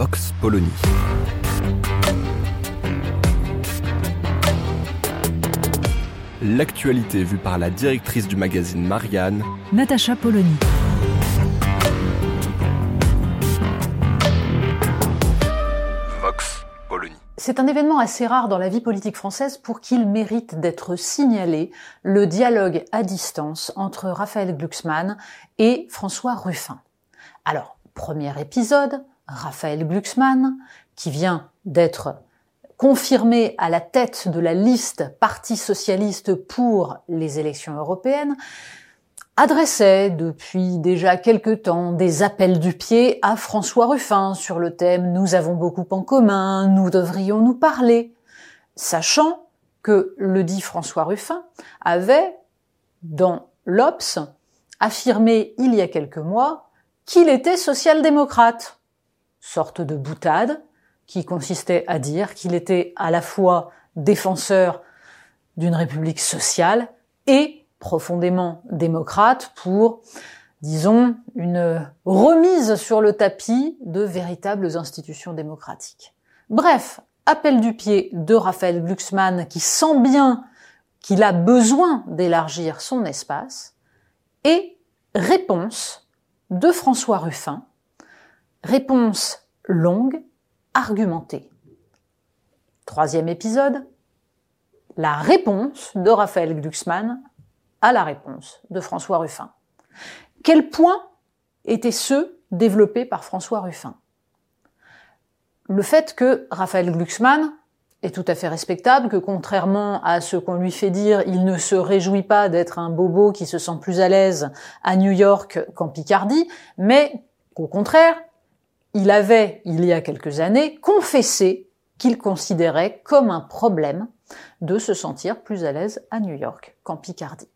Vox Polony. L'actualité vue par la directrice du magazine Marianne, Natacha Polony. Vox Polony. C'est un événement assez rare dans la vie politique française pour qu'il mérite d'être signalé, le dialogue à distance entre Raphaël Glucksmann et François Ruffin. Alors, premier épisode, Raphaël Glucksmann, qui vient d'être confirmé à la tête de la liste Parti socialiste pour les élections européennes, adressait depuis déjà quelque temps des appels du pied à François Ruffin sur le thème Nous avons beaucoup en commun, nous devrions nous parler, sachant que le dit François Ruffin avait, dans l'Obs, affirmé il y a quelques mois qu'il était social-démocrate. Sorte de boutade qui consistait à dire qu'il était à la fois défenseur d'une république sociale et profondément démocrate pour, disons, une remise sur le tapis de véritables institutions démocratiques. Bref, appel du pied de Raphaël Glucksmann qui sent bien qu'il a besoin d'élargir son espace et réponse de François Ruffin, réponse longue, argumentée. Troisième épisode, la réponse de Raphaël Glucksmann à la réponse de François Ruffin. Quels points étaient ceux développés par François Ruffin? Le fait que Raphaël Glucksmann est tout à fait respectable, que contrairement à ce qu'on lui fait dire, il ne se réjouit pas d'être un bobo qui se sent plus à l'aise à New York qu'en Picardie, mais qu'au contraire, il avait, il y a quelques années, confessé qu'il considérait comme un problème de se sentir plus à l'aise à New York qu'en Picardie.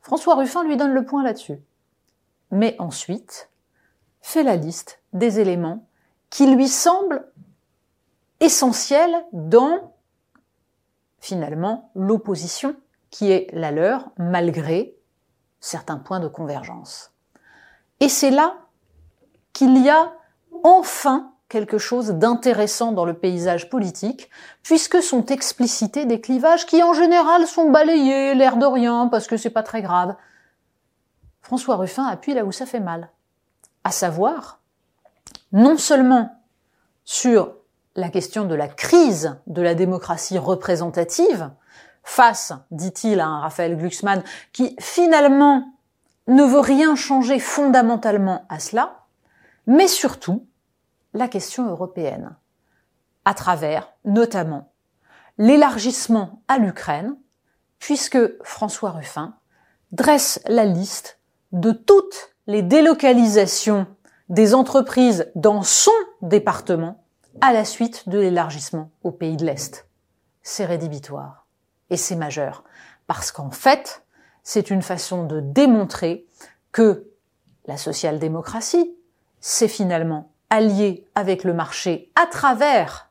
François Ruffin lui donne le point là-dessus. Mais ensuite, fait la liste des éléments qui lui semblent essentiels dans, finalement, l'opposition qui est la leur, malgré certains points de convergence. Et c'est là qu'il y a enfin quelque chose d'intéressant dans le paysage politique, puisque sont explicités des clivages qui en général sont balayés, l'air de rien, parce que c'est pas très grave. François Ruffin appuie là où ça fait mal. À savoir, non seulement sur la question de la crise de la démocratie représentative, face, dit-il à un Raphaël Glucksmann, qui finalement ne veut rien changer fondamentalement à cela, mais surtout la question européenne, à travers notamment l'élargissement à l'Ukraine, puisque François Ruffin dresse la liste de toutes les délocalisations des entreprises dans son département à la suite de l'élargissement aux pays de l'Est. C'est rédhibitoire et c'est majeur parce qu'en fait, c'est une façon de démontrer que la social-démocratie, c'est finalement allié avec le marché à travers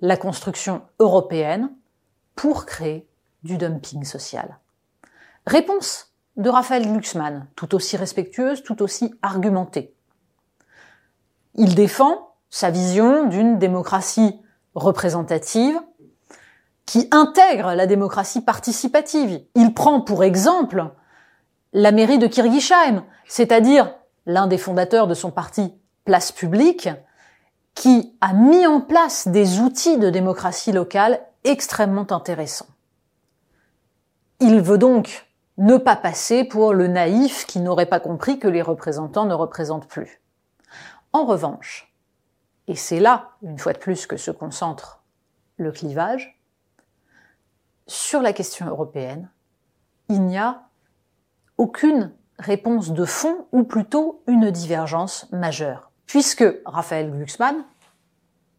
la construction européenne pour créer du dumping social. Réponse de Raphaël Glucksmann, tout aussi respectueuse, tout aussi argumentée. Il défend sa vision d'une démocratie représentative qui intègre la démocratie participative. Il prend pour exemple la mairie de Kirgisheim, c'est-à-dire l'un des fondateurs de son parti place publique qui a mis en place des outils de démocratie locale extrêmement intéressants. Il veut donc ne pas passer pour le naïf qui n'aurait pas compris que les représentants ne représentent plus. En revanche, et c'est là, une fois de plus, que se concentre le clivage, sur la question européenne, il n'y a aucune réponse de fond ou plutôt une divergence majeure, puisque Raphaël Glucksmann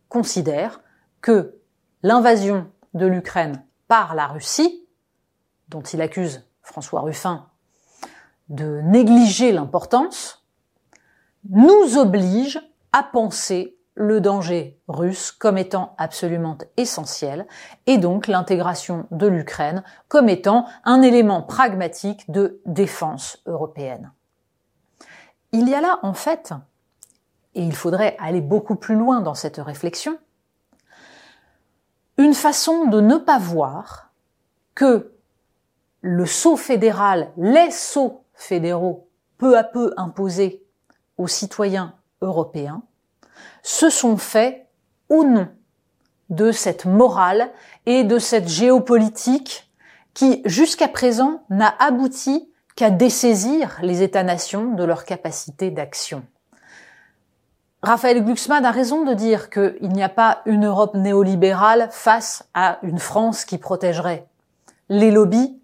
considère que l'invasion de l'Ukraine par la Russie, dont il accuse François Ruffin de négliger l'importance, nous oblige à penser le danger russe comme étant absolument essentiel et donc l'intégration de l'Ukraine comme étant un élément pragmatique de défense européenne. Il y a là en fait, et il faudrait aller beaucoup plus loin dans cette réflexion, une façon de ne pas voir que le saut fédéral, les sauts fédéraux peu à peu imposés aux citoyens européens, se sont faits au nom de cette morale et de cette géopolitique qui, jusqu'à présent, n'a abouti qu'à dessaisir les États-nations de leur capacité d'action. Raphaël Glucksmann a raison de dire qu'il n'y a pas une Europe néolibérale face à une France qui protégerait. Les lobbies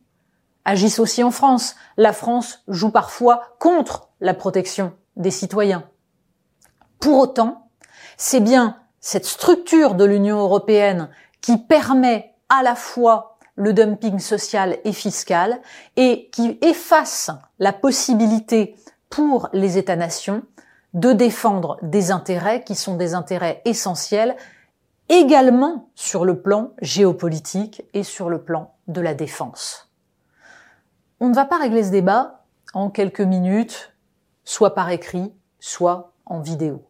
agissent aussi en France. La France joue parfois contre la protection des citoyens. Pour autant, c'est bien cette structure de l'Union européenne qui permet à la fois le dumping social et fiscal et qui efface la possibilité pour les États-nations de défendre des intérêts qui sont des intérêts essentiels également sur le plan géopolitique et sur le plan de la défense. On ne va pas régler ce débat en quelques minutes, soit par écrit, soit en vidéo.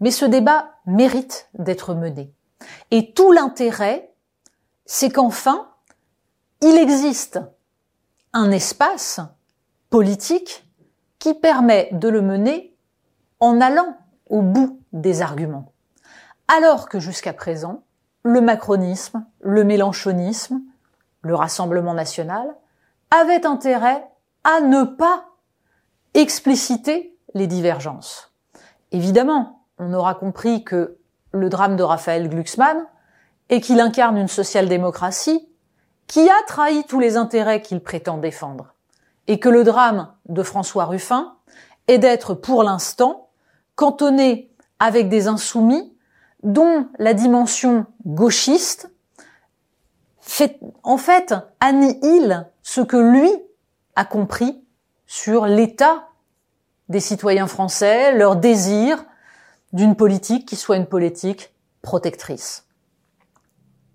Mais ce débat mérite d'être mené. Et tout l'intérêt, c'est qu'enfin, il existe un espace politique qui permet de le mener en allant au bout des arguments. Alors que jusqu'à présent, le macronisme, le mélanchonisme, le Rassemblement national avaient intérêt à ne pas expliciter les divergences. Évidemment, on aura compris que le drame de Raphaël Glucksmann est qu'il incarne une social-démocratie qui a trahi tous les intérêts qu'il prétend défendre, et que le drame de François Ruffin est d'être pour l'instant cantonné avec des insoumis dont la dimension gauchiste fait, en fait, annihile ce que lui a compris sur l'état des citoyens français, leur désir d'une politique qui soit une politique protectrice.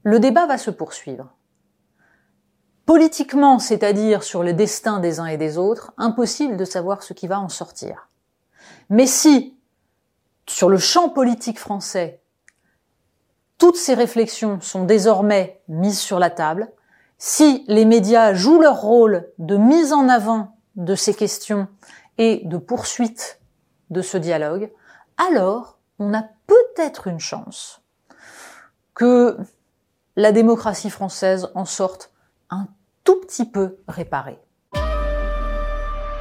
Le débat va se poursuivre. Politiquement, c'est-à-dire sur le destin des uns et des autres, impossible de savoir ce qui va en sortir. Mais si, sur le champ politique français, toutes ces réflexions sont désormais mises sur la table, si les médias jouent leur rôle de mise en avant de ces questions et de poursuite de ce dialogue, alors on a peut-être une chance que la démocratie française en sorte un tout petit peu réparée.